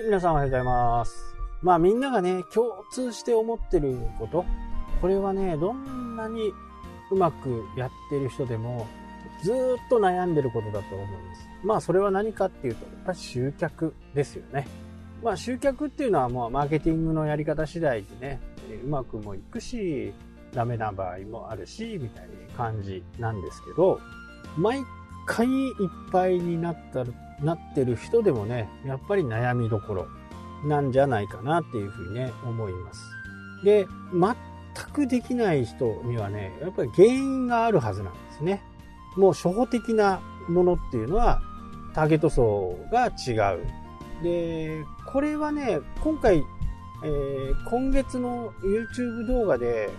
い、皆さんおはようございます。まあみんながね、共通して思ってること、これはね、どんなにうまくやってる人でも、ずっと悩んでることだと思うんです。まあそれは何かっていうと、やっぱり集客ですよね。まあ集客っていうのはもうマーケティングのやり方次第でね、うまくもいくし、ダメな場合もあるし、みたいな感じなんですけど、毎回いっぱいになったなってる人でもね、やっぱり悩みどころなんじゃないかなっていうふうにね、思います。で、全くできない人にはね、やっぱり原因があるはずなんですね。もう初歩的なものっていうのは、ターゲット層が違う。で、これはね、今回、えー今月の YouTube 動画で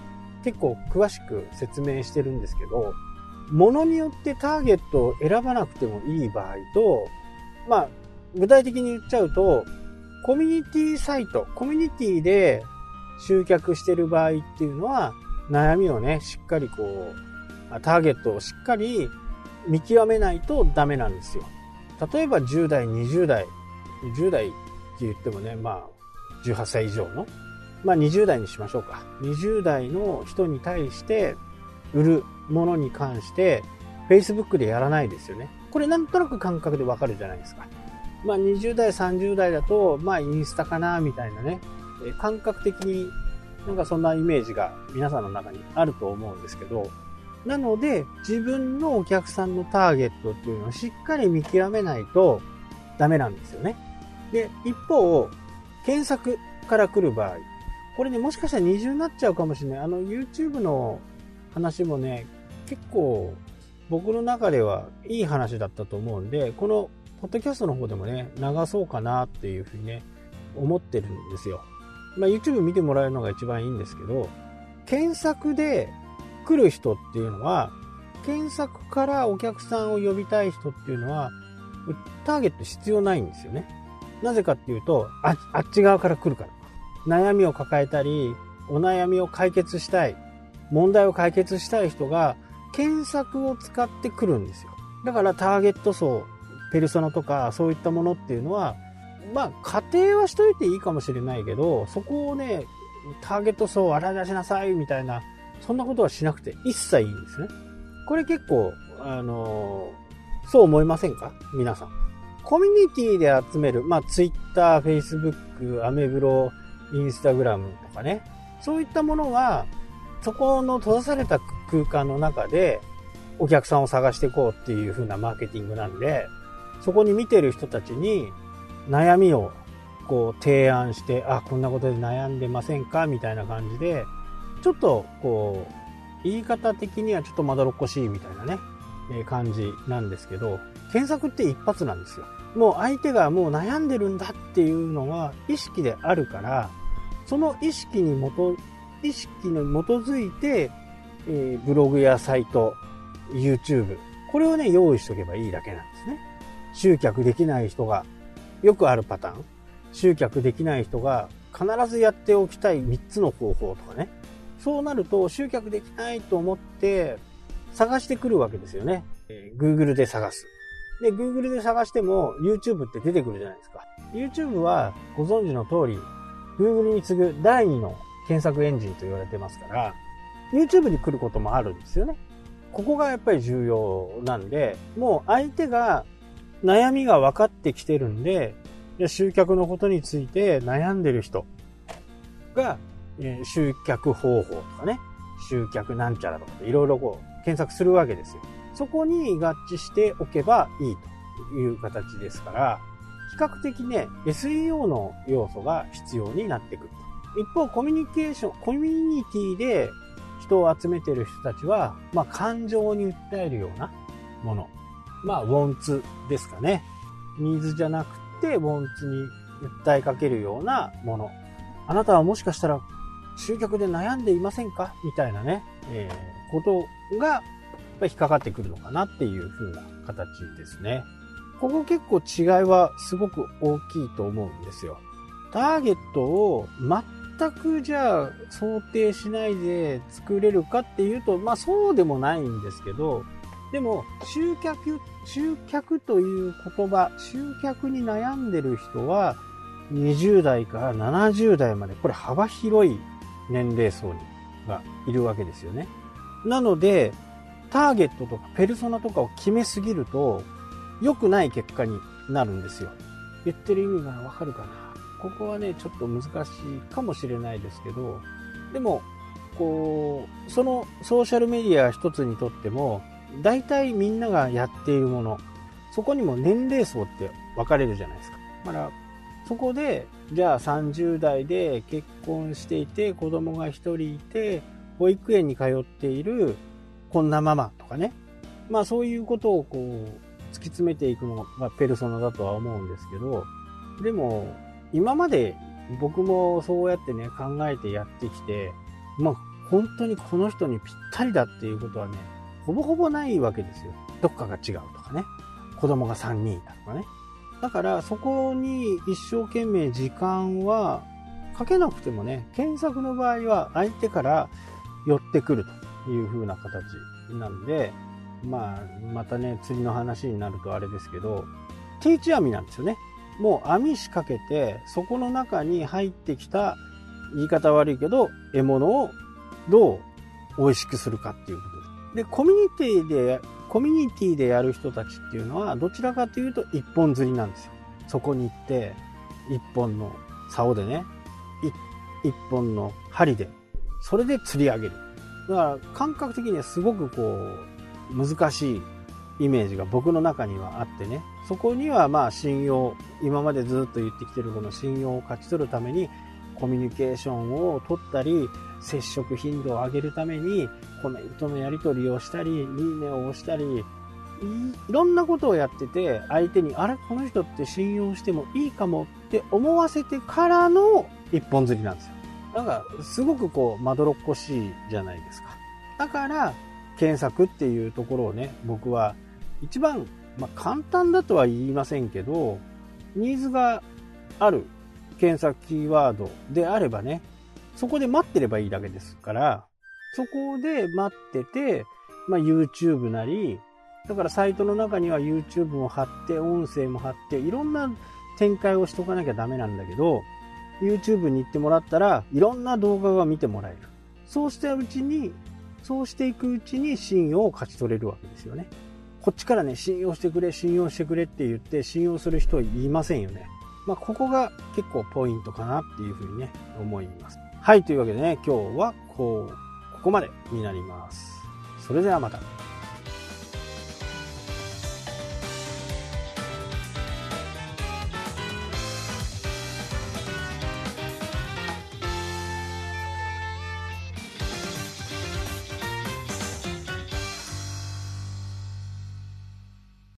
結構詳しく説明してるんですけど、ものによってターゲットを選ばなくてもいい場合と、まあ、具体的に言っちゃうと、コミュニティサイト、コミュニティで集客してる場合っていうのは、悩みをね、しっかりこう、ターゲットをしっかり見極めないとダメなんですよ。例えば10代、20代、10代って言ってもね、まあ、18歳以上の、まあ20代にしましょうか。20代の人に対して売るものに関して、Facebook でやらないですよね。これなんとなく感覚でわかるじゃないですか。まあ20代、30代だと、まあインスタかな、みたいなね、え感覚的になんかそんなイメージが皆さんの中にあると思うんですけど、なので自分のお客さんのターゲットっていうのをしっかり見極めないとダメなんですよね。で、一方、検索から来る場合、これね、もしかしたら二重になっちゃうかもしれない。あの、YouTube の話もね、結構僕の中ではいい話だったと思うんで、このポッドキャストの方でもね、流そうかなっていうふうにね、思ってるんですよ。まあ、YouTube 見てもらえるのが一番いいんですけど、検索で来る人っていうのは、検索からお客さんを呼びたい人っていうのは、ターゲット必要ないんですよね。なぜかっていうと、ああっち側から来るから。悩みを抱えたり、お悩みを解決したい、問題を解決したい人が、検索を使ってくるんですよ。だからターゲット層、ペルソナとかそういったものっていうのは、まあ仮定はしといていいかもしれないけど、そこをね、ターゲット層を洗い出しなさいみたいな、そんなことはしなくて一切いいんですね。これ結構、あのーそう思いませんか？皆さん。コミュニティで集める、まあ Twitter、Facebook、アメブロ、インスタグラムとかね、そういったものは、そこの閉ざされた空間の中でお客さんを探していこうっていう風なマーケティングなんで、そこに見てる人たちに悩みをこう提案して、あ、こんなことで悩んでませんか？みたいな感じで、ちょっとこう、言い方的にはちょっとまどろっこしいみたいなね、え感じなんですけど、検索って一発なんですよ。もう相手がもう悩んでるんだっていうのは意識であるから、その意識に基、意識に基づいて、えーブログやサイト、YouTube、これをね、用意しとけばいいだけなんですね。集客できない人が、よくあるパターン。集客できない人が必ずやっておきたい3つの方法とかね。そうなると集客できないと思って探してくるわけですよね。えー Google で探す。で、Google で探しても YouTube って出てくるじゃないですか。YouTube はご存知の通り Google に次ぐ第2の検索エンジンと言われてますから、YouTube に来ることもあるんですよね。ここがやっぱり重要なんで、もう相手が悩みが分かってきてるんで、集客のことについて悩んでる人が、えー集客方法とかね、集客なんちゃらとかいろいろこう検索するわけですよ。そこに合致しておけばいいという形ですから、比較的ね、SEO の要素が必要になってくると。一方、コミュニケーション、コミュニティで人を集めてる人たちは、まあ、感情に訴えるようなもの。まあ、ウォンツですかね。ニーズじゃなくて、ウォンツに訴えかけるようなもの。あなたはもしかしたら集客で悩んでいませんか？みたいなね、えーことが、やっぱ引っかかってくるのかなっていう風な形ですね。ここ結構違いはすごく大きいと思うんですよ。ターゲットを全くじゃあ想定しないで作れるかっていうと、まあそうでもないんですけど、でも集客、集客という言葉、集客に悩んでる人は、20代から70代まで、これ幅広い年齢層にがいるわけですよね。なので、ターゲットとかペルソナとかを決めすぎると、良くない結果になるんですよ。言ってる意味がわかるかなここはね、ちょっと難しいかもしれないですけど、でも、こう、そのソーシャルメディア一つにとっても、大体みんながやっているもの、そこにも年齢層って分かれるじゃないですか。だから、そこで、じゃあ30代で結婚していて、子供が1人いて、保育園に通っているこんなママとかね。まあそういうことをこう、突き詰めていくのがペルソナだとは思うんですけど、でも、今まで僕もそうやってね、考えてやってきて、まあ本当にこの人にぴったりだっていうことはね、ほぼほぼないわけですよ。どっかが違うとかね。子供が3人いたとかね。だからそこに一生懸命時間はかけなくてもね、検索の場合は相手から寄ってくるという風な形なんで、まあ、またね、釣りの話になるとあれですけど、定置網なんですよね。もう網仕掛けて、そこの中に入ってきた、言い方悪いけど、獲物をどう美味しくするかっていうことです。で、コミュニティで、コミュニティでやる人たちっていうのは、どちらかというと一本釣りなんですよ。そこに行って、一本の竿でね、一本の針で、それで釣り上げる。だから感覚的にはすごくこう、難しいイメージが僕の中にはあってね、そこにはまあ信用、今までずっと言ってきてるこの信用を勝ち取るために、コミュニケーションを取ったり、接触頻度を上げるために、コメントのやり取りをしたり、いいねを押したり、いろんなことをやってて、相手に、あれこの人って信用してもいいかもって思わせてからの一本釣りなんですよ。なんか、すごくこう、まどろっこしいじゃないですか。だから、検索っていうところをね、僕は一番、まあ、簡単だとは言いませんけど、ニーズがある検索キーワードであればね、そこで待ってればいいだけですから、そこで待ってて、まあ、YouTube なり、だからサイトの中には YouTube も貼って、音声も貼って、いろんな展開をしとかなきゃダメなんだけど、YouTube に行ってもらったらいろんな動画が見てもらえる。そうしたうちに、そうしていくうちに信用を勝ち取れるわけですよね。こっちからね、信用してくれ、信用してくれって言って信用する人はいませんよね。まあ、ここが結構ポイントかなっていうふうにね、思います。はい、というわけでね、今日はこう、ここまでになります。それではまた。